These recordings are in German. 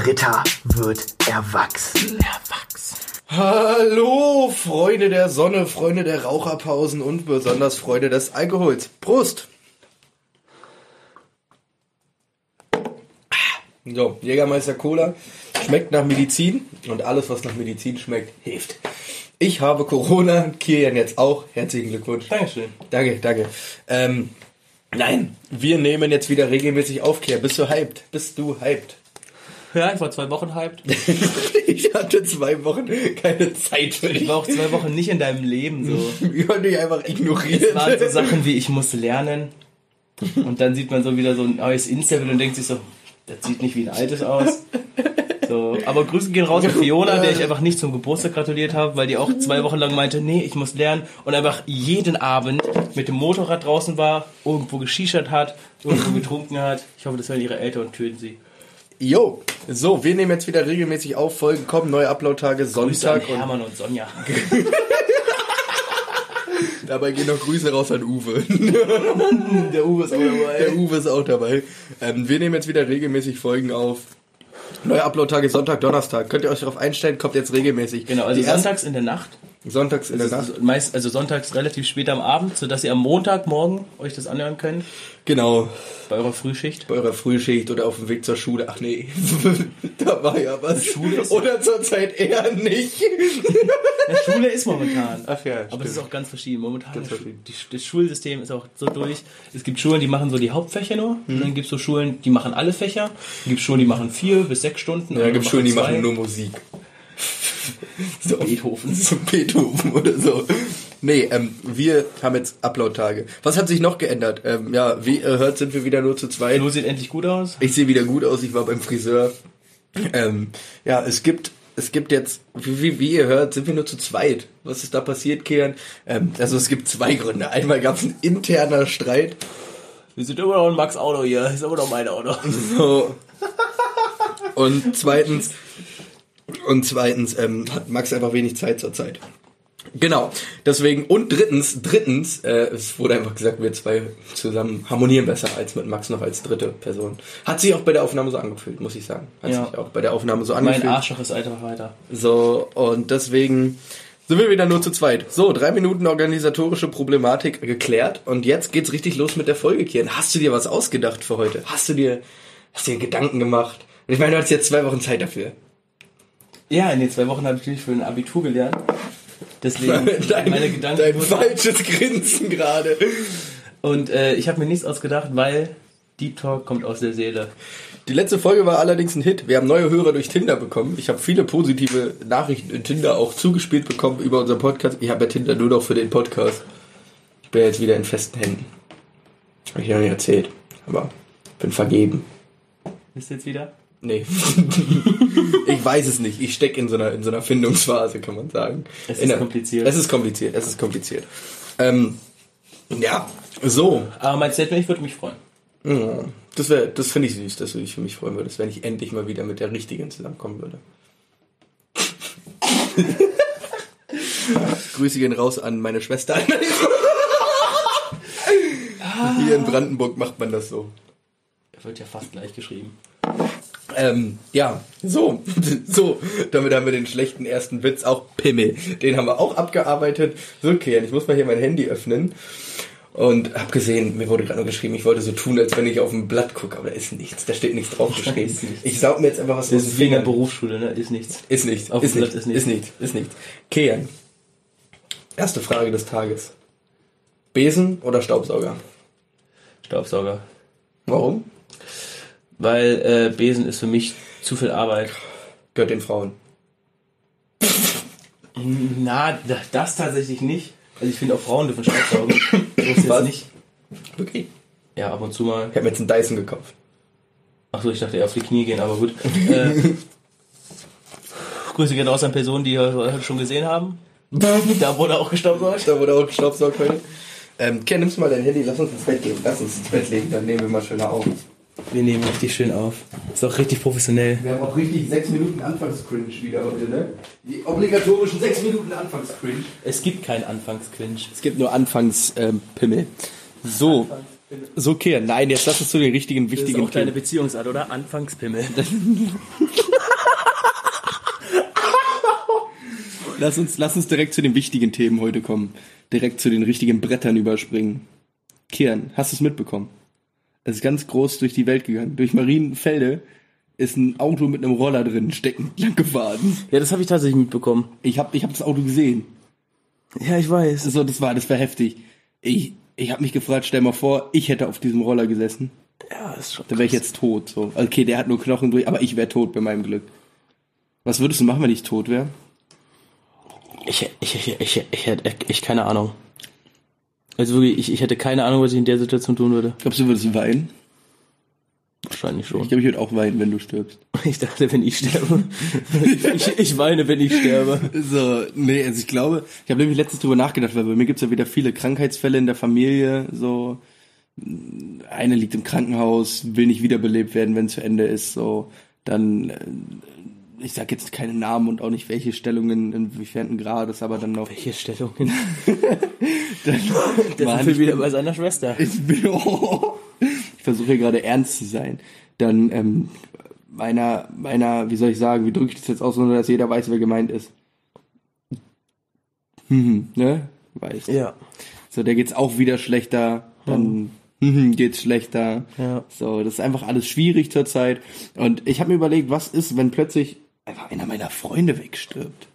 Britta wird erwachsen. Erwachsen. Hallo, Freunde der Sonne, Freunde der Raucherpausen und besonders Freunde des Alkohols. Prost! So, Jägermeister Cola schmeckt nach Medizin und alles, was nach Medizin schmeckt, hilft. Ich habe Corona, Kirian jetzt auch. Herzlichen Glückwunsch. Dankeschön. Danke, danke. Ähm, nein, wir nehmen jetzt wieder regelmäßig auf, Kier. Bist du hyped? Bist du hyped? Ja, ich war zwei Wochen hyped. ich hatte zwei Wochen keine Zeit für dich. Ich war auch zwei Wochen nicht in deinem Leben so. Ich wollte dich einfach ignorieren. Es waren so Sachen wie, ich muss lernen. Und dann sieht man so wieder so ein neues Insta-Bild und denkt sich so, das sieht nicht wie ein altes aus. So, aber Grüße gehen raus an Fiona, der ich einfach nicht zum Geburtstag gratuliert habe, weil die auch zwei Wochen lang meinte, nee, ich muss lernen und einfach jeden Abend mit dem Motorrad draußen war, irgendwo geschichert hat, irgendwo getrunken hat. Ich hoffe, das hören ihre Eltern und töten sie. Jo, so, wir nehmen jetzt wieder regelmäßig auf, Folgen kommen, neue Upload-Tage, Grüße an Sonntag und Hermann und Sonja. dabei gehen noch Grüße raus an Uwe. Der Uwe ist auch dabei. Der Uwe ist auch dabei. Ähm, wir nehmen jetzt wieder regelmäßig Folgen auf. Neue Upload-Tage Sonntag, Donnerstag. Könnt ihr euch darauf einstellen, kommt jetzt regelmäßig. Genau, also Die sonntags in der Nacht. Sonntags in der Nacht. ist meist, also sonntags relativ spät am Abend, sodass ihr am Montagmorgen euch das anhören könnt. Genau. Bei eurer Frühschicht. Bei eurer Frühschicht oder auf dem Weg zur Schule. Ach nee, da war ja was. Schule ist- oder zurzeit eher nicht. Ja, Schule ist momentan. Ach ja, Aber es ist auch ganz verschieden. Momentan Ganz verschieden. Die, das Schulsystem ist auch so durch. Es gibt Schulen, die machen so die Hauptfächer nur. Und dann gibt es so Schulen, die machen alle Fächer. Es gibt Schulen, die machen vier bis sechs Stunden. Ja, gibt Schulen, die zwei. machen nur Musik. So, Beethoven. So Beethoven oder so. Nee, ähm, wir haben jetzt Upload-Tage. Was hat sich noch geändert? Ähm, ja, wie ihr hört, sind wir wieder nur zu zweit. Flo sieht endlich gut aus. Ich sehe wieder gut aus, ich war beim Friseur. Ähm, ja, es gibt, es gibt jetzt, wie, wie, wie ihr hört, sind wir nur zu zweit. Was ist da passiert, Kian? Ähm, also es gibt zwei Gründe. Einmal gab es einen interner Streit. Wir sind immer noch ein Max Auto hier. Ist immer noch mein Auto. So. Und zweitens, und zweitens ähm, hat Max einfach wenig Zeit zur Zeit. Genau, deswegen, und drittens, drittens, äh, es wurde einfach gesagt, wir zwei zusammen harmonieren besser als mit Max noch als dritte Person. Hat sich auch bei der Aufnahme so angefühlt, muss ich sagen. Hat Ja. sich auch bei der Aufnahme so Mein angefühlt. Arschloch ist einfach weiter. So, und deswegen sind wir wieder nur zu zweit. So, drei Minuten organisatorische Problematik geklärt. Und jetzt geht's richtig los mit der Folge, Kian. Hast du dir was ausgedacht für heute? Hast du dir, hast du dir Gedanken gemacht? Und ich meine, du hast jetzt zwei Wochen Zeit dafür. Ja, in den zwei Wochen habe ich natürlich für ein Abitur gelernt. Deswegen Dein, meine Gedanken. dein falsches Grinsen gerade. Und äh, ich habe mir nichts ausgedacht, weil Deep Talk kommt aus der Seele. Die letzte Folge war allerdings ein Hit. Wir haben neue Hörer durch Tinder bekommen. Ich habe viele positive Nachrichten in Tinder auch zugespielt bekommen über unseren Podcast. Ich habe ja Tinder nur noch für den Podcast. Ich bin jetzt wieder in festen Händen. Habe ich ja noch nicht erzählt. Aber bin vergeben. Ist jetzt wieder? Nee. ich weiß es nicht. Ich stecke in so einer in so einer Findungsphase, kann man sagen. Es ist in kompliziert. Es ist kompliziert. Es ist kompliziert. Ähm, ja, so. Aber mein Statement, ich würde mich freuen. Ja, Das wäre, das finde ich süß, dass du dich für mich freuen würdest, wenn ich endlich mal wieder mit der richtigen zusammenkommen würde. Grüße gehen raus an meine Schwester. Hier in Brandenburg macht man das so. Er wird ja fast gleich geschrieben. Ähm, ja, so, so, damit haben wir den schlechten ersten Witz, auch Pimmel. Den haben wir auch abgearbeitet. So, okay, ich muss mal hier mein Handy öffnen. Und hab gesehen, mir wurde gerade nur geschrieben, ich wollte so tun, als wenn ich auf ein Blatt gucke, aber da ist nichts, da steht nichts drauf geschrieben. Ist nichts. Ich saug mir jetzt einfach was Das aus ist in der. Berufsschule, ne? Ist nichts. Ist nichts, Auf ist dem Blatt ist ist nicht, nichts. ist nicht. Kean. Erste Frage des Tages. Besen oder Staubsauger? Staubsauger. Warum? Weil äh, Besen ist für mich zu viel Arbeit. Gehört den Frauen. Na, da- das tatsächlich nicht. Also ich finde auch Frauen dürfen Staubsaugen. Jetzt Was? nicht. Okay. Ja, ab und zu mal. Ich habe mir jetzt einen Dyson gekauft. Achso, ich dachte eher auf die Knie gehen, aber gut. Äh, Grüße gehen raus an Personen, die wir schon gesehen haben. Da wurde auch gestaubsaugt. Da wurde auch gestaubsaugt heute. Ähm, Ken, nimmst du mal dein Handy, lass uns ins Bett gehen. Lass uns ins Bett legen, dann nehmen wir mal schöner auf. Wir nehmen richtig schön auf. Ist auch richtig professionell. Wir haben auch richtig 6 Minuten Anfangscringe wieder heute, ne? Die obligatorischen 6 Minuten Anfangscringe. Es gibt keinen Anfangsquinch. Es gibt nur Anfangspimmel. so. So, okay. Nein, jetzt lass uns zu den richtigen, Das ist wichtigen auch deine Themen. Beziehungsart, oder? Anfangspimmel. lass uns, lass uns direkt zu den wichtigen Themen heute kommen. Direkt zu den richtigen Brettern überspringen. Kian, hast du es mitbekommen? Es ist ganz groß durch die Welt gegangen. Durch Marienfelde ist ein Auto mit einem Roller drin steckend lang gefahren. Ja, das habe ich tatsächlich mitbekommen. Ich habe ich hab das Auto gesehen. Ja, ich weiß. So, das war, das war heftig. Ich, ich habe mich gefragt, stell mal vor, ich hätte auf diesem Roller gesessen. Ja, ist schon. Dann wäre ich jetzt tot. So. Okay, der hat nur Knochen durch, aber ich wäre tot bei meinem Glück. Was würdest du machen, wenn ich tot wäre? Ich, ich, ich, ich, ich hätte ich, keine Ahnung. Also wirklich, ich, ich hätte keine Ahnung, was ich in der Situation tun würde. Glaubst du, du würdest weinen? Wahrscheinlich schon. Ich glaube, ich würde auch weinen, wenn du stirbst. Ich dachte, wenn ich sterbe. ich, ich weine, wenn ich sterbe. So, nee, also ich glaube, ich habe nämlich letztens drüber nachgedacht, weil bei mir gibt's ja wieder viele Krankheitsfälle in der Familie, so eine liegt im Krankenhaus, will nicht wiederbelebt werden, wenn es zu Ende ist, so dann äh, ich sag jetzt keine Namen und auch nicht welche Stellungen inwiefern Grades, aber dann noch Welche Stellungen? dann sind nicht- wir wieder bei seiner Schwester. ich, bin, ich versuche hier gerade ernst zu sein. Dann ähm, meiner, meiner, wie soll ich sagen, wie drücke ich das jetzt aus, ohne dass jeder weiß, wer gemeint ist. Hm, ne? Weiß. Ja. So, der geht's auch wieder schlechter, dann hm, geht's schlechter. Ja. So, das ist einfach alles schwierig zurzeit. Und ich habe mir überlegt, was ist, wenn plötzlich einfach einer meiner Freunde wegstirbt.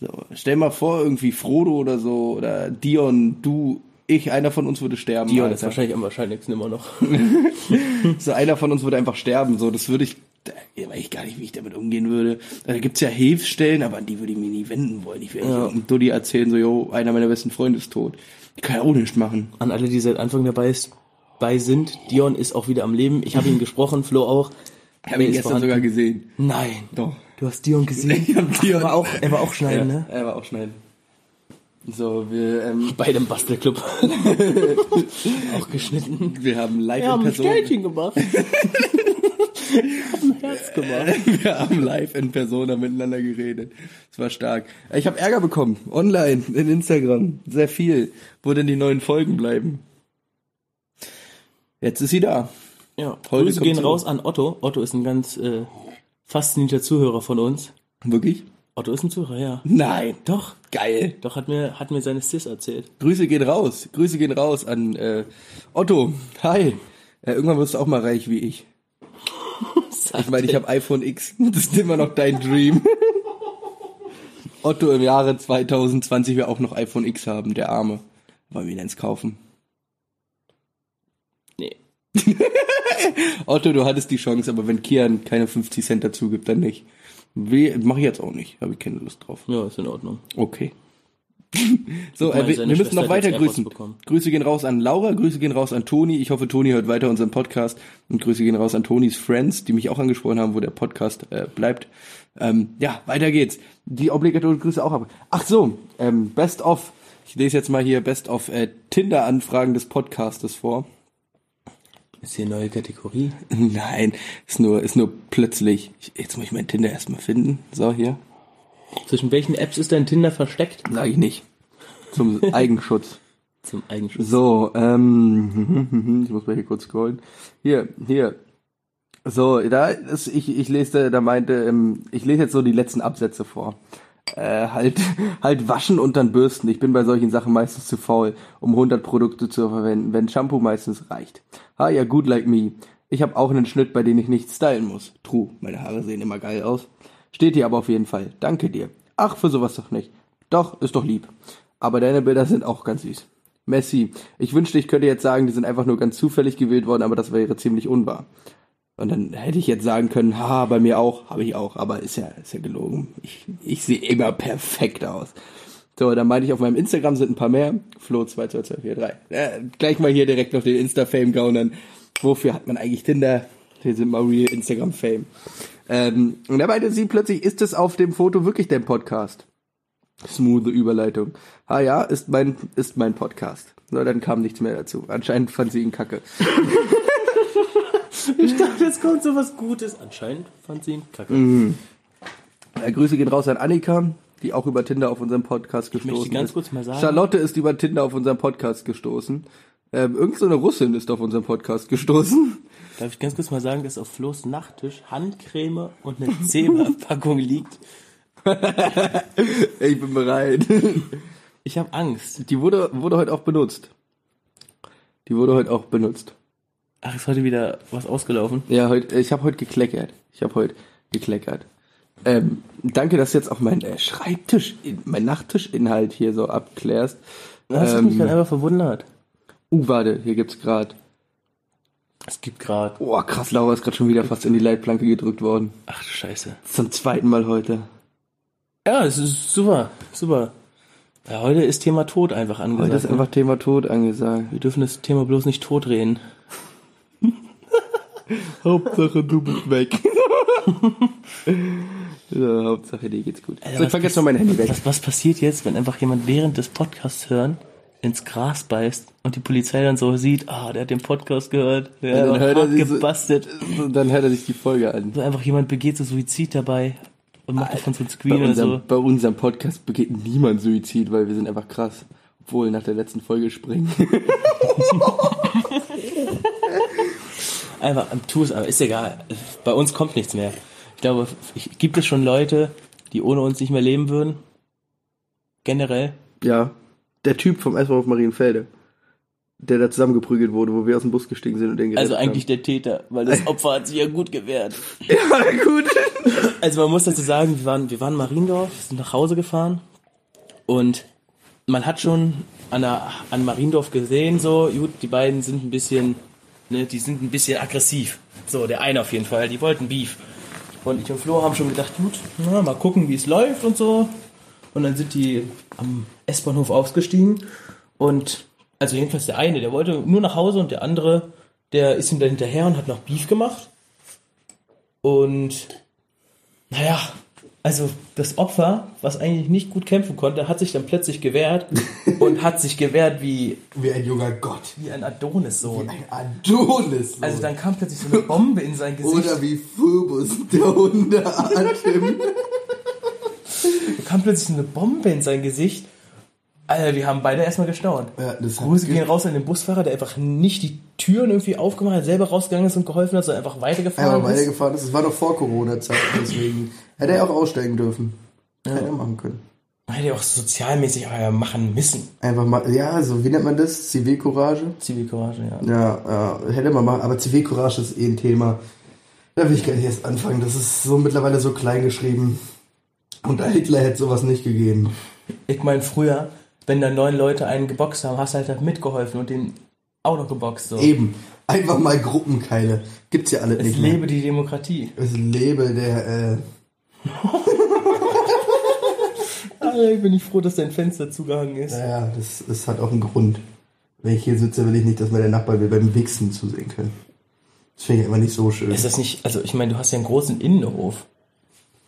So, stell mal vor, irgendwie Frodo oder so, oder Dion, du, ich, einer von uns würde sterben. Dion ist Alter. wahrscheinlich am wahrscheinlichsten immer noch. So einer von uns würde einfach sterben. So, das würde ich, da weiß ich gar nicht, wie ich damit umgehen würde. Da gibt's ja Hilfsstellen, aber an die würde ich mir nie wenden wollen. Ich werde Ja. nicht Dodi erzählen, so, jo, einer meiner besten Freunde ist tot. Ich kann ja auch nichts machen. An alle, die seit Anfang dabei ist, bei sind. Dion ist auch wieder am Leben. Ich habe ihn gesprochen, Flo auch. Ich habe ihn Ist gestern vorhanden. sogar gesehen. Nein. Doch. Du hast Dion gesehen? Ich hab Dion. Er war auch, er war auch schneiden, ja, ne? Er war auch schneiden. So, wir, ähm, Bei dem Bastelclub. auch geschnitten. wir haben live Wir in haben ein Person. Ställchen gemacht. haben Herz gemacht. Wir haben live in Persona miteinander geredet. Es war stark. Ich habe Ärger bekommen. Online, in Instagram. Sehr viel. Wo denn die neuen Folgen bleiben? Jetzt ist sie da. Ja, Heute Grüße gehen raus an Otto. Otto ist ein ganz äh, faszinierter Zuhörer von uns. Wirklich? Otto ist ein Zuhörer, ja. Nein. Doch, Geil. doch hat mir, hat mir seine Sis erzählt. Grüße gehen raus. Grüße gehen raus an äh, Otto. Hi. Äh, irgendwann wirst du auch mal reich wie ich. Ich meine, ich habe iPhone X. Das ist immer noch dein Dream. Otto im Jahre 2020 will auch noch iPhone X haben, der Arme. Wollen wir ihn eins kaufen? Nee. Otto, du hattest die Chance, aber wenn Kian keine 50 Cent dazu gibt, dann nicht. Mache ich jetzt auch nicht. Habe ich keine Lust drauf. Ja, ist in Ordnung. Okay. So, äh, wir, müssen Schwester noch weiter grüßen. Grüße gehen raus an Laura, Grüße gehen raus an Toni. Ich hoffe, Toni hört weiter unseren Podcast. Und Grüße gehen raus an Tonis Friends, die mich auch angesprochen haben, wo der Podcast äh, bleibt. Ähm, ja, weiter geht's. Die obligatorische Grüße auch ab. Ach so, ähm, Best of. Ich lese jetzt mal hier Best of äh, Tinder-Anfragen des Podcastes vor. Ist hier eine neue Kategorie? Nein, ist nur, ist nur plötzlich. Ich, jetzt muss ich mein Tinder erstmal finden. So, hier. Zwischen welchen Apps ist dein Tinder versteckt? Sag ich nicht. Zum Eigenschutz. Zum Eigenschutz. So, ähm, ich muss mal hier kurz scrollen. Hier, hier. So, da ist, ich, ich lese, da meinte, ähm, ich lese jetzt so die letzten Absätze vor. Äh, halt, halt waschen und dann bürsten. Ich bin bei solchen Sachen meistens zu faul, um 100 Produkte zu verwenden, wenn Shampoo meistens reicht. Ha, ja, good like me. Ich habe auch einen Schnitt, bei dem ich nicht stylen muss. True, meine Haare sehen immer geil aus. Steht hier aber auf jeden Fall. Danke dir. Ach, für sowas doch nicht. Doch, ist doch lieb. Aber deine Bilder sind auch ganz süß. Messi, ich wünschte, ich könnte jetzt sagen, die sind einfach nur ganz zufällig gewählt worden, aber das wäre ziemlich unwahr. Und dann hätte ich jetzt sagen können, ha, bei mir auch, habe ich auch, aber ist ja, ist ja gelogen. Ich, ich sehe immer perfekt aus. So, dann meinte ich, auf meinem Instagram sind ein paar mehr. Flo 22243. Äh, gleich mal hier direkt auf den Insta-Fame gaunern. Wofür hat man eigentlich Tinder? Hier sind mal real Instagram-Fame. Ähm, und da meinte sie plötzlich, ist es auf dem Foto wirklich dein Podcast? Smooth Überleitung. Ah ja, ist mein, ist mein Podcast. So, dann kam nichts mehr dazu. Anscheinend fand sie ihn kacke. Ich dachte, jetzt kommt so was Gutes. Anscheinend fand sie ihn kacke. Äh, Grüße gehen raus an Annika, die auch über Tinder auf unseren Podcast gestoßen möchte ganz ist. kurz mal sagen- Charlotte ist über Tinder auf unseren Podcast gestoßen. Ähm, irgend so eine Russin ist auf unseren Podcast gestoßen. Darf ich ganz kurz mal sagen, dass auf Flo's Nachttisch Handcreme und eine Zebra-Packung liegt? Ich bin bereit. Ich habe Angst. Die wurde, wurde heute auch benutzt. Die wurde heute auch benutzt. Ach, ist heute wieder was ausgelaufen? Ja, heute, ich habe heute gekleckert. Ich habe heute gekleckert. Ähm, danke, dass du jetzt auch mein äh, Schreibtisch, mein Nachttischinhalt hier so abklärst. Das hat mich gerade einfach verwundert. Uh, warte, hier gibt's gerade. Es gibt gerade. Oh, krass, Laura ist gerade schon wieder fast in die Leitplanke gedrückt worden. Ach du Scheiße. Zum zweiten Mal heute. Ja, es ist super, super. Ja, heute ist Thema Tod einfach angesagt. Heute ist ne? einfach Thema Tod angesagt. Wir dürfen das Thema bloß nicht totreden. Hauptsache du bist weg. ja, Hauptsache dir geht's gut. Alter, so, ich was vergesse noch mein Handy weg. Was, was passiert jetzt, wenn einfach jemand während des Podcasts hören ins Gras beißt und die Polizei dann so sieht, ah, der hat den Podcast gehört, der dann hat er sich so- gebastelt. Dann hört er sich die Folge an. So einfach jemand begeht so Suizid dabei und macht davon so ein Bei Screen oder unserem, so. bei unserem Podcast begeht niemand Suizid, weil wir sind einfach krass. Obwohl, nach der letzten Folge springen. Einfach, tu es, aber ist egal. Bei uns kommt nichts mehr. Ich glaube, ich, gibt es schon Leute, die ohne uns nicht mehr leben würden? Generell? ja, der Typ vom auf Marienfelde. Der da zusammengeprügelt wurde, wo wir aus dem Bus gestiegen sind und den Also eigentlich der Täter, weil das Opfer hat sich ja gut gewehrt. haben. Ja, gut. Also man muss dazu sagen, wir waren, wir waren in Mariendorf, sind nach Hause gefahren und man hat schon an, der, an Mariendorf gesehen, so, gut, die beiden sind ein bisschen, ne, die sind ein bisschen aggressiv. So, der eine auf jeden Fall, die wollten Beef. Und ich und Flo haben schon gedacht, gut, na, mal gucken, wie es läuft und so. Und dann sind die am S-Bahnhof ausgestiegen und, also jedenfalls der eine, der wollte nur nach Hause und der andere, der ist ihm dann hinterher und hat noch Beef gemacht. Und naja, also das Opfer, was eigentlich nicht gut kämpfen konnte, hat sich dann plötzlich gewehrt und hat sich gewehrt wie, Wie ein junger Gott. wie ein Adonis-Sohn. Ein Adonis. Also dann kam plötzlich so eine Bombe in sein Gesicht. Oder wie Phobos, der Hundeatem. Da kam plötzlich so eine Bombe in sein Gesicht. Alter, wir haben beide erstmal gestaunt. Ja, Grüße ge- gehen raus an den Busfahrer, der einfach nicht die Türen irgendwie aufgemacht hat, selber rausgegangen ist und geholfen hat, sondern einfach weitergefahren Einmal ist. weitergefahren ist. Es war noch vor Corona-Zeit, deswegen hätte er auch aussteigen dürfen. Hätte er machen können. Hätte er auch sozialmäßig machen müssen. Einfach mal, ja, so, wie nennt man das? Zivilcourage? Zivilcourage, ja. Ja, ja, hätte man machen. Aber Zivilcourage ist eh ein Thema. Da will ich gar nicht erst anfangen. Das ist so mittlerweile so klein geschrieben. Und Hitler hätte sowas nicht gegeben. Ich meine, früher, wenn da neun Leute einen geboxt haben, hast du halt mitgeholfen und den auch noch geboxt. So. Eben. Einfach mal Gruppenkeile. Gibt's ja alle Es nicht mehr. lebe die Demokratie. Es lebe der, äh, Alter, ich bin nicht froh, dass dein Fenster zugehangen ist. naja, das, das hat auch einen Grund. Wenn ich hier sitze, will ich nicht, dass meine Nachbarn mir beim Wichsen zusehen können. Das finde ich immer nicht so schön. Ist das nicht, also ich meine, du hast ja einen großen Innenhof.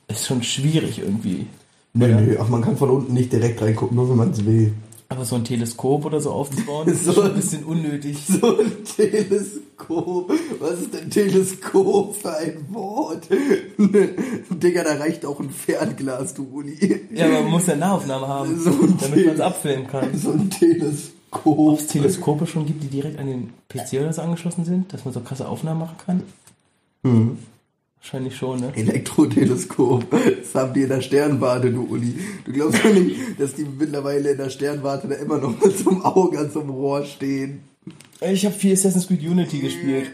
Ist schon schwierig irgendwie. Nö, nö, ach, man kann von unten nicht direkt reingucken, nur wenn man es will. Aber so ein Teleskop oder so aufzubauen, ist So- schon ein bisschen unnötig. So ein Teleskop. Was ist denn Teleskop für ein Wort? Digga, da reicht auch ein Fernglas, du Uni. Ja, aber man muss ja Nahaufnahme haben, So damit man es abfilmen kann. So ein Teleskop. Ob es Teleskope schon gibt, die direkt an den PC oder so angeschlossen sind, dass man so krasse Aufnahmen machen kann? Mhm. Wahrscheinlich schon, ne? Elektroteleskop. Das haben die in der Sternwarte, du Uli. Du glaubst doch nicht, dass die mittlerweile in der Sternwarte da immer noch mit so einem Auge an so einem Rohr stehen. Ich habe viel Assassin's Creed Unity gespielt.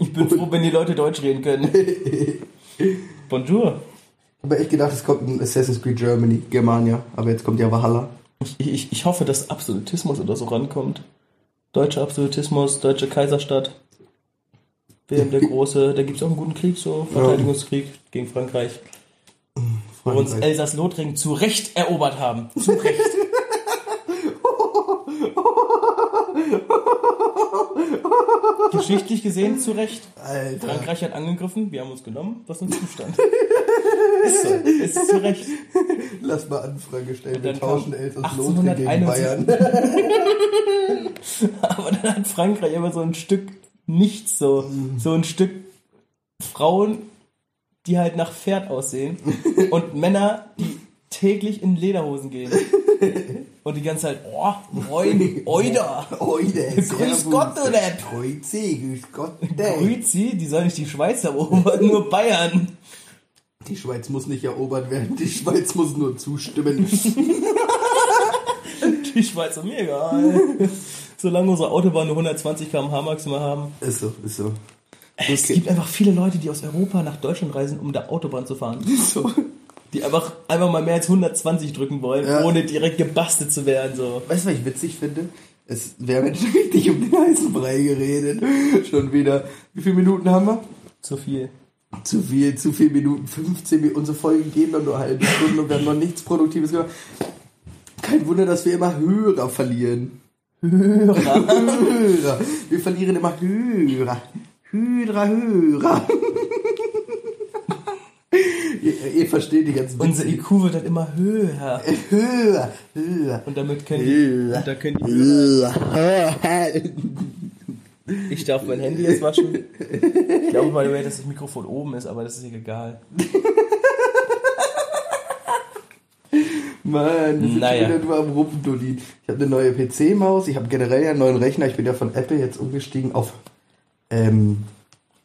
Ich bin froh, wenn die Leute Deutsch reden können. Bonjour. Ich habe echt gedacht, es kommt ein Assassin's Creed Germany, Germania. Aber jetzt kommt ja Valhalla. Ich, ich, ich hoffe, dass Absolutismus oder so rankommt. Deutscher Absolutismus, deutsche Kaiserstadt. Wilhelm der Große, da gibt es auch einen guten Krieg, so Verteidigungskrieg gegen Frankreich. Wo uns Frankreich. Elsass-Lothringen zu Recht erobert haben. Zu Recht. Geschichtlich gesehen zu Recht. Alter. Frankreich hat angegriffen, wir haben uns genommen, was uns zustand. ist so, ist zu Recht. Lass mal Anfrage stellen. Wir tauschen kam Elsass-Lothringen gegen 1871. Bayern. Aber dann hat Frankreich immer so ein Stück nichts, so, so ein Stück Frauen, die halt nach Pferd aussehen und Männer, die täglich in Lederhosen gehen. Und die ganze Zeit, oh, moin, oida. Oide, Grüß Gott, Depp. Grüezi, grüß Gott. Grüezi, die soll nicht die Schweiz erobern, nur Bayern. Die Schweiz muss nicht erobert werden, die Schweiz muss nur zustimmen. Die Schweiz ist mir egal. Solange unsere Autobahn nur 120 km/h maximal haben. ist so, ist so. Es gibt einfach viele Leute, die aus Europa nach Deutschland reisen, um der Autobahn zu fahren. so. Die einfach, einfach mal mehr als 120 drücken wollen, Ja. ohne direkt gebastelt zu werden. So. Weißt du, was ich witzig finde? Es, wir haben jetzt richtig um den heißen Brei geredet. Schon wieder. Wie viele Minuten haben wir? Zu viel. Zu viel, zu viel Minuten. 15 Minuten. Unsere Folgen gehen dann nur halbe Stunde und wir haben noch nichts Produktives gemacht. Kein Wunder, dass wir immer Hörer verlieren. Hörer. Hörer. Wir verlieren immer Hörer. Hörer, Hörer. Ihr versteht die ganzen Unser Witze. IQ wird dann immer höher. Hörer, Hörer. Und damit können die, Hörer. und da können die Ich darf mein Handy jetzt waschen. Ich glaube mal, dass das Mikrofon oben ist, aber das ist egal. Mann, wir sind Naja. wieder nur am Rumpendulli. Ich habe eine neue PC-Maus, ich habe generell einen neuen Rechner. Ich bin ja von Apple jetzt umgestiegen auf ähm,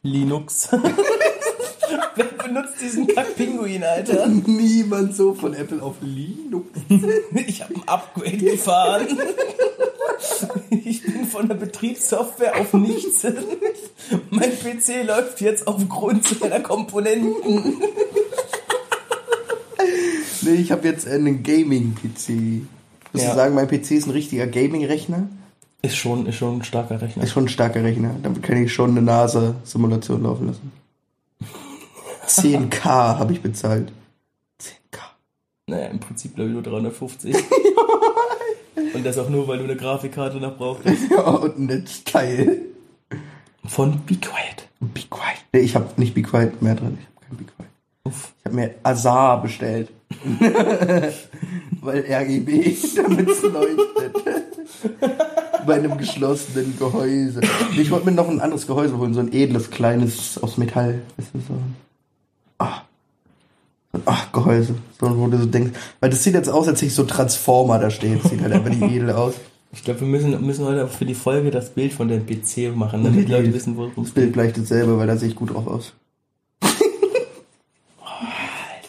Linux. Benutzt diesen Kack-Pinguin, Alter? niemand so von Apple auf Linux. Ich habe ein Upgrade gefahren. Ich bin von der Betriebssoftware auf nichts. Mein PC läuft jetzt aufgrund seiner Komponenten. Nee, ich habe jetzt einen Gaming-PC. Muss Ja. ich sagen, mein PC ist ein richtiger Gaming-Rechner. Ist schon, ist schon ein starker Rechner. Ist schon ein starker Rechner. Damit kann ich schon eine NASA-Simulation laufen lassen. 10k habe ich bezahlt. 10k. Naja, im Prinzip glaube ich nur 350. Und das auch nur, weil du eine Grafikkarte noch brauchst. Ja, und ein Netzteil. Von Be Quiet. Be Quiet. Nee, ich habe nicht Be Quiet mehr drin. Ich habe kein Be Quiet. Uff. Ich habe mir Azar bestellt. Weil RGB, damit es leuchtet. Bei einem geschlossenen Gehäuse. Ich wollte mir noch ein anderes Gehäuse holen, so ein edles, kleines aus Metall. Weißt du, so ah, Gehäuse. So, wo du so denkst, weil das sieht jetzt aus, als hätte ich so Transformer da stehen. Sieht halt einfach nicht edel aus. Ich glaube, wir müssen, müssen heute für die Folge das Bild von dem PC machen, damit die Leute wissen, worum Das es Bild geht. gleich dasselbe, weil da sehe ich gut drauf aus.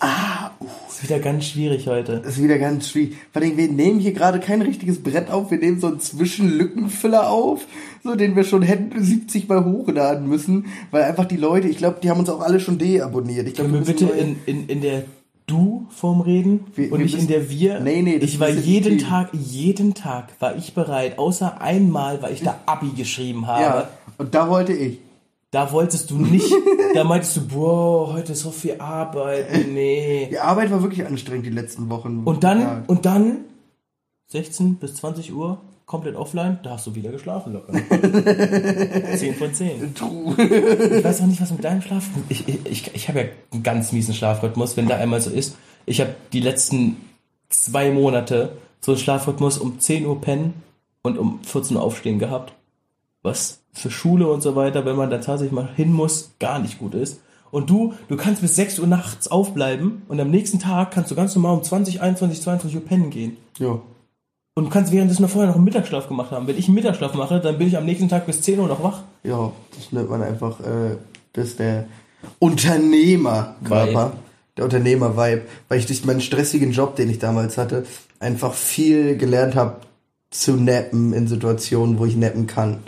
Das ist wieder ganz schwierig heute. Ist wieder ganz schwierig. Vor allem, wir nehmen hier gerade kein richtiges Brett auf, wir nehmen so einen Zwischenlückenfüller auf, so den wir schon hätten 70 Mal hochladen müssen, weil einfach die Leute, ich glaube, die haben uns auch alle schon deabonniert. Ich glaube, Können wir müssen bitte in, in, in der Du-Form reden Wir- und wir nicht in müssen- der Wir? Nee, nee, das Ich war jeden viel. Tag, jeden Tag war ich bereit, außer einmal, weil ich da Abi geschrieben habe. Ja, und da wollte ich. Da wolltest du nicht, da meintest du, boah, heute ist so viel Arbeit, nee. Die Arbeit war wirklich anstrengend die letzten Wochen. Und dann, Ja. und dann, 16 bis 20 Uhr, komplett offline, da hast du wieder geschlafen locker. 10 von 10. True. Ich weiß auch nicht, was mit deinem Schlaf. Ich, ich, ich, habe ja einen ganz miesen Schlafrhythmus, wenn der einmal so ist. Ich habe die letzten zwei Monate so einen Schlafrhythmus um 10 Uhr pennen und um 14 Uhr aufstehen gehabt. Was für Schule und so weiter, wenn man da tatsächlich mal hin muss, gar nicht gut ist. Und du, du kannst bis 6 Uhr nachts aufbleiben und am nächsten Tag kannst du ganz normal um 20, 21, 22 Uhr pennen gehen. Ja. Und du kannst währenddessen noch vorher noch einen Mittagsschlaf gemacht haben. Wenn ich einen Mittagsschlaf mache, dann bin ich am nächsten Tag bis 10 Uhr noch wach. Ja, das nennt man einfach, äh, das ist der Unternehmerkörper. Der Unternehmer-Vibe. Weil ich durch meinen stressigen Job, den ich damals hatte, einfach viel gelernt habe zu nappen in Situationen, wo ich nappen kann.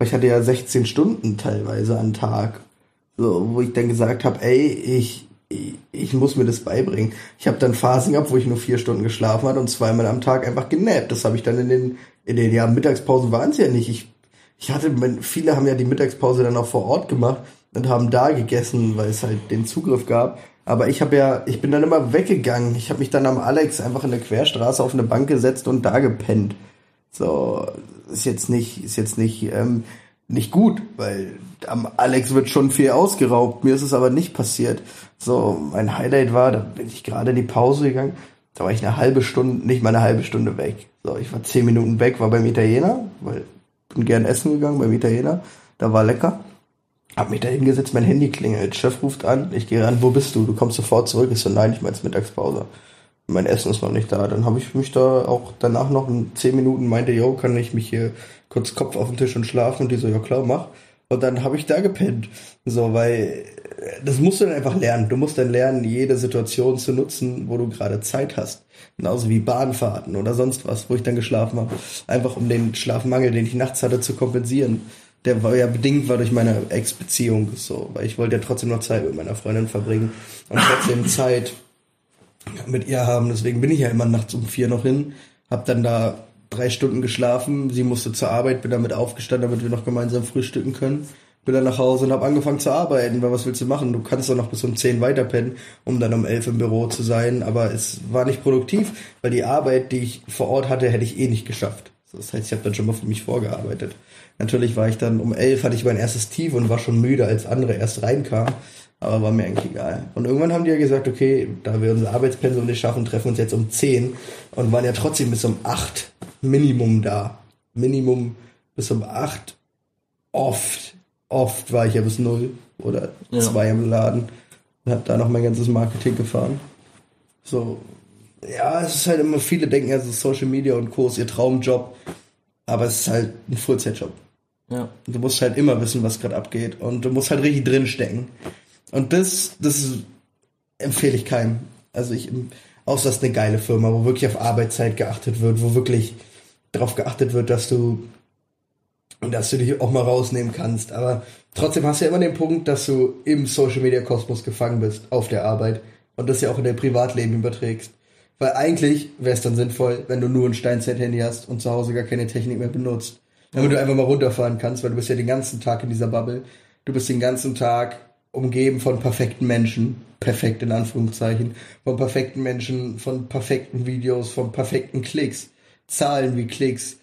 Ich hatte ja 16 Stunden teilweise am Tag. So, wo ich dann gesagt habe, ey, ich, ich, muss mir das beibringen. Ich habe dann Phasen gehabt, wo ich nur vier Stunden geschlafen hatte und zweimal am Tag einfach genappt. Das habe ich dann in den, in den, ja, Mittagspausen waren es ja nicht. Ich, ich hatte, viele haben ja die Mittagspause dann auch vor Ort gemacht und haben da gegessen, weil es halt den Zugriff gab. Aber ich habe ja, ich bin dann immer weggegangen. Ich habe mich dann am Alex einfach in der Querstraße auf eine Bank gesetzt und da gepennt. So, ist jetzt nicht, ist jetzt nicht, ähm, nicht gut, weil am Alex wird schon viel ausgeraubt. Mir ist es aber nicht passiert. So, mein Highlight war, da bin ich gerade in die Pause gegangen. Da war ich eine halbe Stunde, nicht mal eine halbe Stunde weg. So, ich war zehn Minuten weg, war beim Italiener, weil bin gern essen gegangen beim Italiener. Da war lecker. Hab mich da hingesetzt, mein Handy klingelt. Chef ruft an, ich gehe ran, wo bist du? Du kommst sofort zurück. Ich so, nein, ich mein's Mittagspause. Mein Essen ist noch nicht da. Dann habe ich mich da auch danach noch in zehn Minuten meinte, yo, kann ich mich hier kurz Kopf auf den Tisch und schlafen? Und die so, ja klar, mach. Und dann habe ich da gepennt. So, weil das musst du dann einfach lernen. Du musst dann lernen, jede Situation zu nutzen, wo du gerade Zeit hast. Genauso wie Bahnfahrten oder sonst was, wo ich dann geschlafen habe. Einfach um den Schlafmangel, den ich nachts hatte, zu kompensieren. Der war ja bedingt war durch meine Ex-Beziehung so, weil ich wollte ja trotzdem noch Zeit mit meiner Freundin verbringen und trotzdem Zeit mit ihr haben. Deswegen bin ich ja immer nachts um vier noch hin, hab dann da drei Stunden geschlafen. Sie musste zur Arbeit, bin damit aufgestanden, damit wir noch gemeinsam frühstücken können. Bin dann nach Hause und habe angefangen zu arbeiten, weil was willst du machen? Du kannst doch noch bis um zehn weiterpennen, um dann um elf im Büro zu sein. Aber es war nicht produktiv, weil die Arbeit, die ich vor Ort hatte, hätte ich eh nicht geschafft. Das heißt, ich habe dann schon mal für mich vorgearbeitet. Natürlich war ich dann um elf, hatte ich mein erstes Tief und war schon müde, als andere erst reinkamen. Aber war mir eigentlich egal. Und irgendwann haben die ja gesagt, okay, da wir unser Arbeitspensum nicht schaffen, treffen uns jetzt um 10 und waren ja trotzdem bis um 8 Minimum da. Minimum bis um 8. Oft, oft war ich ja bis 0 oder 2 ja. im Laden und hab da noch mein ganzes Marketing gefahren. So, ja, es ist halt immer, viele denken ja, so Social Media und Co. ist ihr Traumjob, aber es ist halt ein Vollzeitjob. Ja. Du musst halt immer wissen, was gerade abgeht und du musst halt richtig drinstecken. Und das, das empfehle ich keinem. Also ich, außer das ist eine geile Firma, wo wirklich auf Arbeitszeit geachtet wird, wo wirklich darauf geachtet wird, dass du, dass du dich auch mal rausnehmen kannst. Aber trotzdem hast du ja immer den Punkt, dass du im Social Media Kosmos gefangen bist auf der Arbeit und das ja auch in dein Privatleben überträgst. Weil eigentlich wäre es dann sinnvoll, wenn du nur ein Steinzeit-Handy hast und zu Hause gar keine Technik mehr benutzt. Damit du einfach mal runterfahren kannst, weil du bist ja den ganzen Tag in dieser Bubble. Du bist den ganzen Tag umgeben von perfekten Menschen, perfekt in Anführungszeichen, von perfekten Menschen, von perfekten Videos, von perfekten Klicks, Zahlen wie Klicks,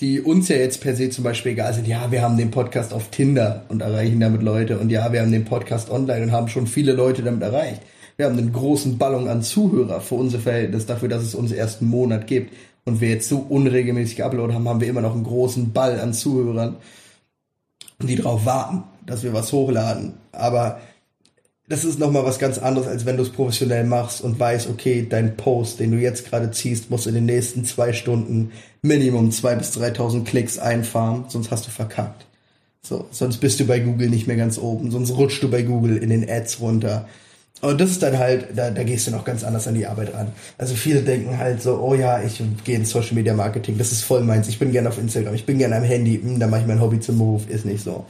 die uns ja jetzt per se zum Beispiel egal sind. Ja, wir haben den Podcast auf Tinder und erreichen damit Leute und ja, wir haben den Podcast online und haben schon viele Leute damit erreicht. Wir haben einen großen Ballon an Zuhörer für unser Verhältnis dafür, dass es uns erst einen Monat gibt und wir jetzt so unregelmäßig Upload haben, haben wir immer noch einen großen Ball an Zuhörern, die drauf warten dass wir was hochladen. Aber das ist nochmal was ganz anderes, als wenn du es professionell machst und weißt, okay, dein Post, den du jetzt gerade ziehst, muss in den nächsten zwei Stunden Minimum zwei bis 3.000 Klicks einfahren, sonst hast du verkackt. So, sonst bist du bei Google nicht mehr ganz oben, sonst rutschst du bei Google in den Ads runter. Und das ist dann halt, da, da gehst du noch ganz anders an die Arbeit ran. Also viele denken halt so, oh ja, ich gehe ins Social Media Marketing, das ist voll meins, ich bin gerne auf Instagram, ich bin gerne am Handy, hm, da mache ich mein Hobby zum Beruf, ist nicht so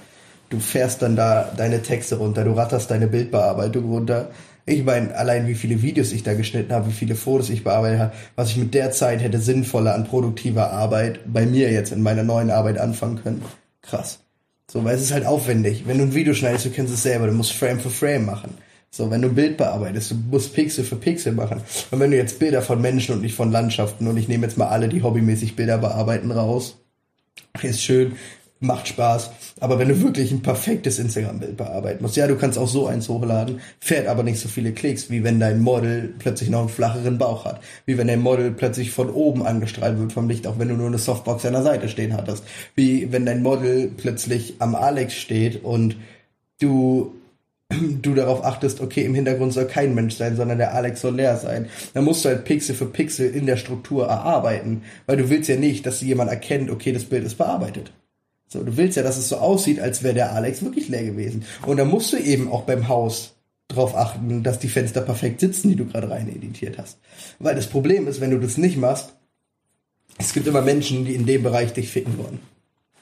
du fährst dann da deine Texte runter, du ratterst deine Bildbearbeitung runter. Ich meine, allein wie viele Videos ich da geschnitten habe, wie viele Fotos ich bearbeitet habe, was ich mit der Zeit hätte sinnvoller an produktiver Arbeit bei mir jetzt in meiner neuen Arbeit anfangen können. Krass. So, weil es ist halt aufwendig. Wenn du ein Video schneidest, du kennst es selber, du musst Frame für Frame machen. So, wenn du ein Bild bearbeitest, du musst Pixel für Pixel machen. Und wenn du jetzt Bilder von Menschen und nicht von Landschaften, und ich nehme jetzt mal alle, die hobbymäßig Bilder bearbeiten, raus, ist schön, macht Spaß. Aber wenn du wirklich ein perfektes Instagram-Bild bearbeiten musst, ja, du kannst auch so eins hochladen, fährt aber nicht so viele Klicks, wie wenn dein Model plötzlich noch einen flacheren Bauch hat. Wie wenn dein Model plötzlich von oben angestrahlt wird vom Licht, auch wenn du nur eine Softbox an der Seite stehen hattest. Wie wenn dein Model plötzlich am Alex steht und du du darauf achtest, okay, im Hintergrund soll kein Mensch sein, sondern der Alex soll leer sein. Dann musst du halt Pixel für Pixel in der Struktur erarbeiten, weil du willst ja nicht, dass jemand erkennt, okay, das Bild ist bearbeitet. So, du willst ja, dass es so aussieht, als wäre der Alex wirklich leer gewesen. Und da musst du eben auch beim Haus drauf achten, dass die Fenster perfekt sitzen, die du gerade rein editiert hast. Weil das Problem ist, wenn du das nicht machst, es gibt immer Menschen, die in dem Bereich dich ficken wollen.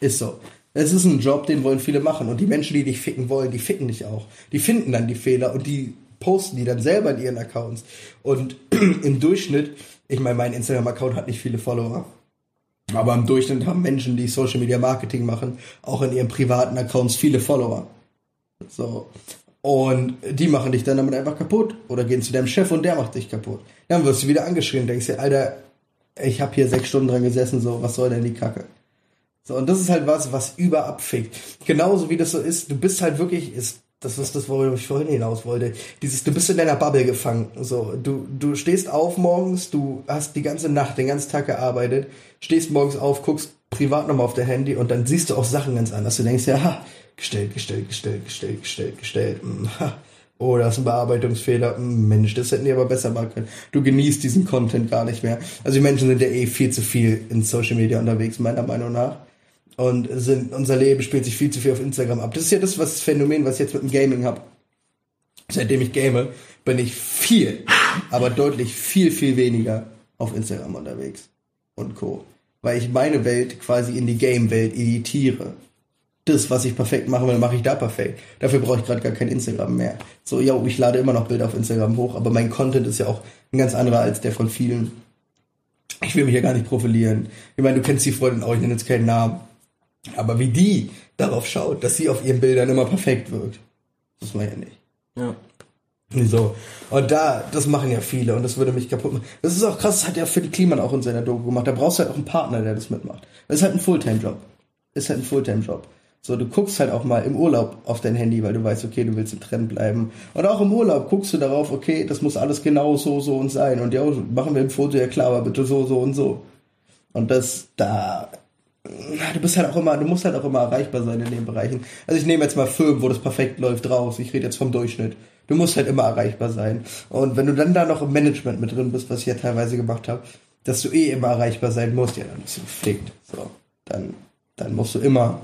Ist so. Es ist ein Job, den wollen viele machen. Und die Menschen, die dich ficken wollen, die ficken dich auch. Die finden dann die Fehler und die posten die dann selber in ihren Accounts. Und im Durchschnitt, ich meine, mein Instagram-Account hat nicht viele Follower. Aber im Durchschnitt haben Menschen, die Social Media Marketing machen, auch in ihren privaten Accounts viele Follower. So. Und die machen dich dann damit einfach kaputt. Oder gehen zu deinem Chef und der macht dich kaputt. Dann wirst du wieder angeschrien, denkst dir, Alter, ich habe hier sechs Stunden dran gesessen, so, was soll denn die Kacke? So, und das ist halt was, was überabfickt. Genauso wie das so ist, du bist halt wirklich, ist das ist das, worüber ich vorhin hinaus wollte. Dieses, du bist in deiner Bubble gefangen. So, du, du stehst auf morgens, du hast die ganze Nacht, den ganzen Tag gearbeitet, stehst morgens auf, guckst privat nochmal auf der Handy und dann siehst du auch Sachen ganz anders. Du denkst ja, ha, gestellt, gestellt, gestellt, gestellt, gestellt, gestellt. Hm, ha, Oh, das ist ein Bearbeitungsfehler. Hm, Mensch, das hätten die aber besser machen können. Du genießt diesen Content gar nicht mehr. Also die Menschen sind ja eh viel zu viel in Social Media unterwegs, meiner Meinung nach. Und sind, unser Leben spielt sich viel zu viel auf Instagram ab. Das ist ja das, was das Phänomen, was ich jetzt mit dem Gaming habe. Seitdem ich game, bin ich viel, aber deutlich viel, viel weniger auf Instagram unterwegs und Co. Weil ich meine Welt quasi in die Game-Welt editiere. Das, was ich perfekt machen will, mache ich da perfekt. Dafür brauche ich gerade gar kein Instagram mehr. So, ja, ich lade immer noch Bilder auf Instagram hoch, aber mein Content ist ja auch ein ganz anderer als der von vielen. Ich will mich ja gar nicht profilieren. Ich meine, du kennst die Freundin auch, ich nenne jetzt keinen Namen. Aber wie die darauf schaut, dass sie auf ihren Bildern immer perfekt wirkt, das war ja nicht. Ja. So. Und da, das machen ja viele und das würde mich kaputt machen. Das ist auch krass, das hat ja für die Kliman auch in seiner Doku gemacht. Da brauchst du halt auch einen Partner, der das mitmacht. Das ist halt ein Fulltime-Job. Ist halt ein Fulltime-Job. So, du guckst halt auch mal im Urlaub auf dein Handy, weil du weißt, okay, du willst im Trend bleiben. Und auch im Urlaub guckst du darauf, okay, das muss alles genau so, so und sein. Und ja, machen wir ein Foto, ja klar, aber bitte so, so und so. Und das, da, du bist halt auch immer, du musst halt auch immer erreichbar sein in den Bereichen. Also ich nehme jetzt mal Firmen, wo das perfekt läuft, raus. Ich rede jetzt vom Durchschnitt. Du musst halt immer erreichbar sein. Und wenn du dann da noch im Management mit drin bist, was ich ja teilweise gemacht habe, dass du eh immer erreichbar sein musst, ja, dann bist du gefickt. So, dann, dann musst du immer,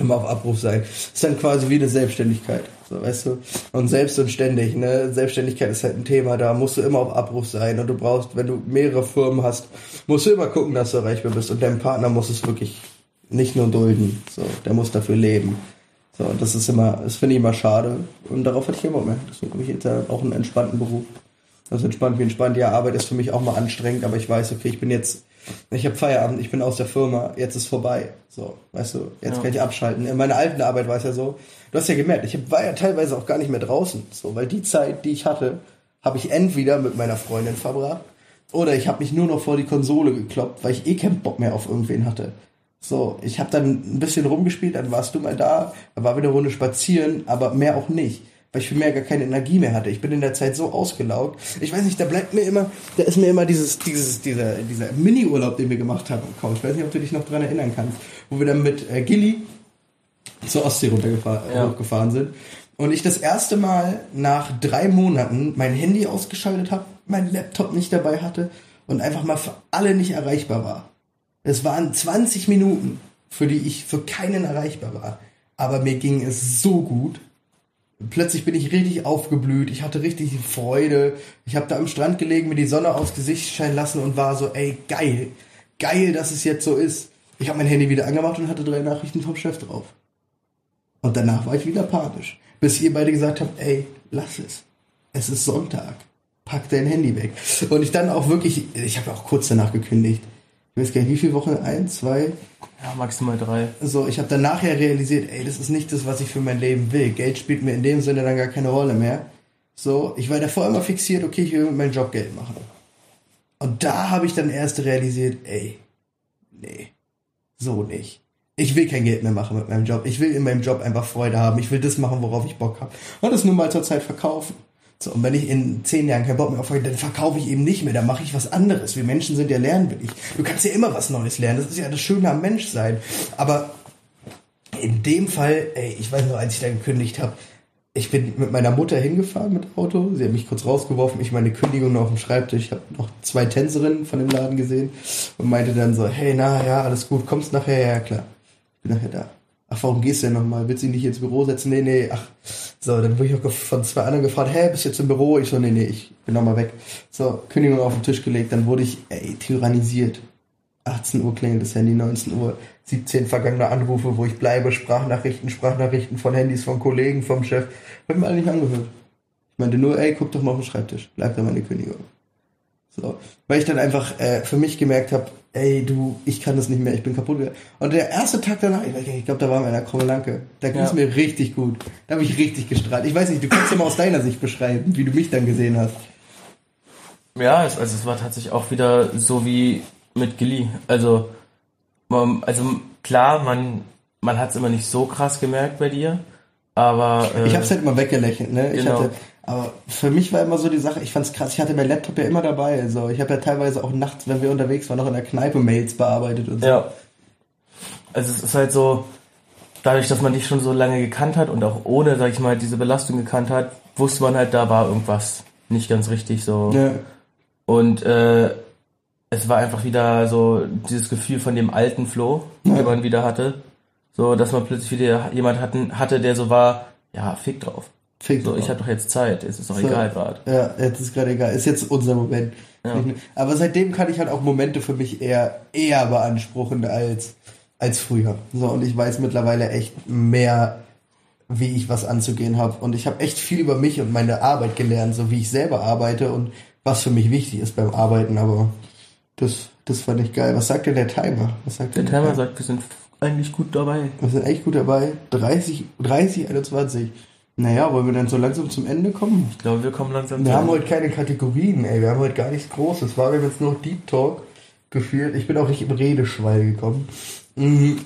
immer auf Abruf sein. Ist dann quasi wie eine Selbstständigkeit. So, weißt du? Und selbst und ständig, ne? Selbstständigkeit ist halt ein Thema, da musst du immer auf Abruf sein. Und du brauchst, wenn du mehrere Firmen hast, musst du immer gucken, dass du erreichbar bist. Und dein Partner muss es wirklich nicht nur dulden. So, der muss dafür leben. So, das ist immer, das finde ich immer schade. Und darauf hatte ich immer mehr. Deswegen habe ich jetzt auch einen entspannten Beruf. Also entspannt wie entspannt. Ja, Arbeit ist für mich auch mal anstrengend, aber ich weiß, okay, ich bin jetzt, ich habe Feierabend, ich bin aus der Firma, jetzt ist vorbei. So, weißt du, jetzt Ja. kann ich abschalten. In meiner alten Arbeit war es ja so, du hast ja gemerkt, ich war ja teilweise auch gar nicht mehr draußen. So, weil die Zeit, die ich hatte, habe ich entweder mit meiner Freundin verbracht oder ich habe mich nur noch vor die Konsole gekloppt, weil ich eh keinen Bock mehr auf irgendwen hatte. So, ich habe dann ein bisschen rumgespielt, dann warst du mal da, dann war wieder eine Runde spazieren, aber mehr auch nicht, weil ich für mehr gar keine Energie mehr hatte. Ich bin in der Zeit so ausgelaugt. Ich weiß nicht, da bleibt mir immer, da ist mir immer dieses, dieses, dieser, dieser Mini-Urlaub, den wir gemacht haben Couch. Ich weiß nicht, ob du dich noch dran erinnern kannst, wo wir dann mit äh, Gilly zur Ostsee runtergefahren Ja. sind. Und ich das erste Mal nach drei Monaten mein Handy ausgeschaltet habe, mein Laptop nicht dabei hatte und einfach mal für alle nicht erreichbar war. Es waren 20 Minuten, für die ich für keinen erreichbar war. Aber mir ging es so gut. Plötzlich bin ich richtig aufgeblüht. Ich hatte richtig Freude. Ich habe da am Strand gelegen, mir die Sonne aufs Gesicht scheinen lassen und war so, ey, geil. Geil, dass es jetzt so ist. Ich habe mein Handy wieder angemacht und hatte drei Nachrichten vom Chef drauf. Und danach war ich wieder panisch. Bis ihr beide gesagt habt, ey, lass es. Es ist Sonntag. Pack dein Handy weg. Und ich dann auch wirklich, ich habe auch kurz danach gekündigt. Ich weiß gar nicht, wie viele Wochen? Eins, zwei? Ja, maximal drei. So, ich habe dann nachher realisiert, ey, das ist nicht das, was ich für mein Leben will. Geld spielt mir in dem Sinne dann gar keine Rolle mehr. So, ich war davor immer fixiert, okay, ich will mit meinem Job Geld machen. Und da habe ich dann erst realisiert, ey, nee, so nicht. Ich will kein Geld mehr machen mit meinem Job. Ich will in meinem Job einfach Freude haben. Ich will das machen, worauf ich Bock habe. Und das nun mal zur Zeit verkaufen. So, und wenn ich in zehn Jahren keinen Bock mehr auf habe, dann verkaufe ich eben nicht mehr, dann mache ich was anderes. Wir Menschen sind ja lernwillig. Du kannst ja immer was Neues lernen. Das ist ja das Schöne am Menschsein. Aber in dem Fall, ey, ich weiß noch, als ich da gekündigt habe, ich bin mit meiner Mutter hingefahren mit Auto. Sie hat mich kurz rausgeworfen. Ich meine Kündigung noch auf dem Schreibtisch. Ich habe noch zwei Tänzerinnen von dem Laden gesehen und meinte dann so, hey, na ja, alles gut, kommst nachher? Ja, klar. Ich bin nachher da. Ach, warum gehst du denn nochmal? Willst du dich nicht ins Büro setzen? Nee, nee, ach. So, dann wurde ich auch von zwei anderen gefragt, hä, bist du jetzt im Büro? Ich so, nee, nee, ich bin nochmal weg. So, Kündigung auf den Tisch gelegt, dann wurde ich, ey, tyrannisiert. 18 Uhr klingelt das Handy, 19 Uhr, 17 vergangene Anrufe, wo ich bleibe, Sprachnachrichten, Sprachnachrichten von Handys, von Kollegen, vom Chef. Hab mir alle nicht angehört. Ich meinte nur, ey, guck doch mal auf den Schreibtisch, bleibt da meine Kündigung. So, weil ich dann einfach äh, für mich gemerkt habe, ey, du, ich kann das nicht mehr, ich bin kaputt. Und der erste Tag danach, ich, ich glaube, da war meiner Krummelanke. Da ging es Ja. mir richtig gut. Da habe ich richtig gestrahlt. Ich weiß nicht, du kannst ja mal aus deiner Sicht beschreiben, wie du mich dann gesehen hast. Ja, es, also es war tatsächlich auch wieder so wie mit Gilly. Also, man, also klar, man, man hat es immer nicht so krass gemerkt bei dir, aber äh, Ich habe es halt immer weggelächelt, ne? Ich Genau. hatte, aber für mich war immer so die Sache, ich fand's krass, ich hatte meinen Laptop ja immer dabei. So, ich habe ja teilweise auch nachts, wenn wir unterwegs waren, noch in der Kneipe Mails bearbeitet und so. ja. Also es ist halt so, dadurch, dass man dich schon so lange gekannt hat und auch ohne, sag ich mal, diese Belastung gekannt hat, wusste man halt, da war irgendwas nicht ganz richtig so. Ja. Und äh, es war einfach wieder so dieses Gefühl von dem alten Flo, den man wieder hatte. So, dass man plötzlich wieder jemand hatten, hatte, der so war, ja, fick drauf. Fick So, ich habe doch jetzt Zeit, es ist doch So. egal gerade. Ja, jetzt ist gerade egal. Ist jetzt unser Moment. Aber seitdem kann ich halt auch Momente für mich eher, eher beanspruchen als, als früher. So, und ich weiß mittlerweile echt mehr, wie ich was anzugehen habe. Und ich habe echt viel über mich und meine Arbeit gelernt, so wie ich selber arbeite und was für mich wichtig ist beim Arbeiten. Aber das, das fand ich geil. Was sagt denn der Timer? Was sagt Der denn Timer sagt, wir sind eigentlich gut dabei. Wir sind echt gut dabei. 30, 30, 21. Naja, wollen wir dann so langsam zum Ende kommen? Ich glaube, wir kommen langsam Wir zu haben Ende. heute keine Kategorien, ey. Wir haben heute gar nichts Großes. War jetzt nur Deep Talk gefühlt. Ich bin auch nicht im Redeschwall gekommen. Mhm.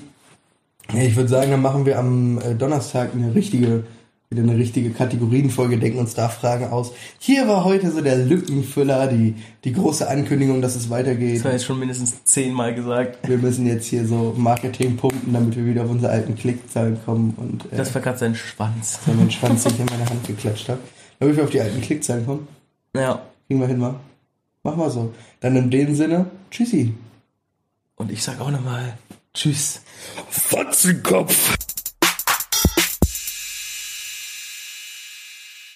Ich würde sagen, dann machen wir am äh, Donnerstag eine richtige, wieder eine richtige Kategorienfolge, denken uns da Fragen aus. Hier war heute so der Lückenfüller, die, die große Ankündigung, dass es weitergeht. Das war jetzt schon mindestens zehnmal gesagt. Wir müssen jetzt hier so Marketing pumpen, damit wir wieder auf unsere alten Klickzahlen kommen und äh, Das war gerade sein Schwanz. wenn mein Schwanz sich in meine Hand geklatscht hat. Damit wir auf die alten Klickzahlen kommen. Ja. Kriegen wir hin, wa? Mach mal so. Dann in dem Sinne, tschüssi. Und ich sag auch nochmal Tschüss. Fotzenkopf!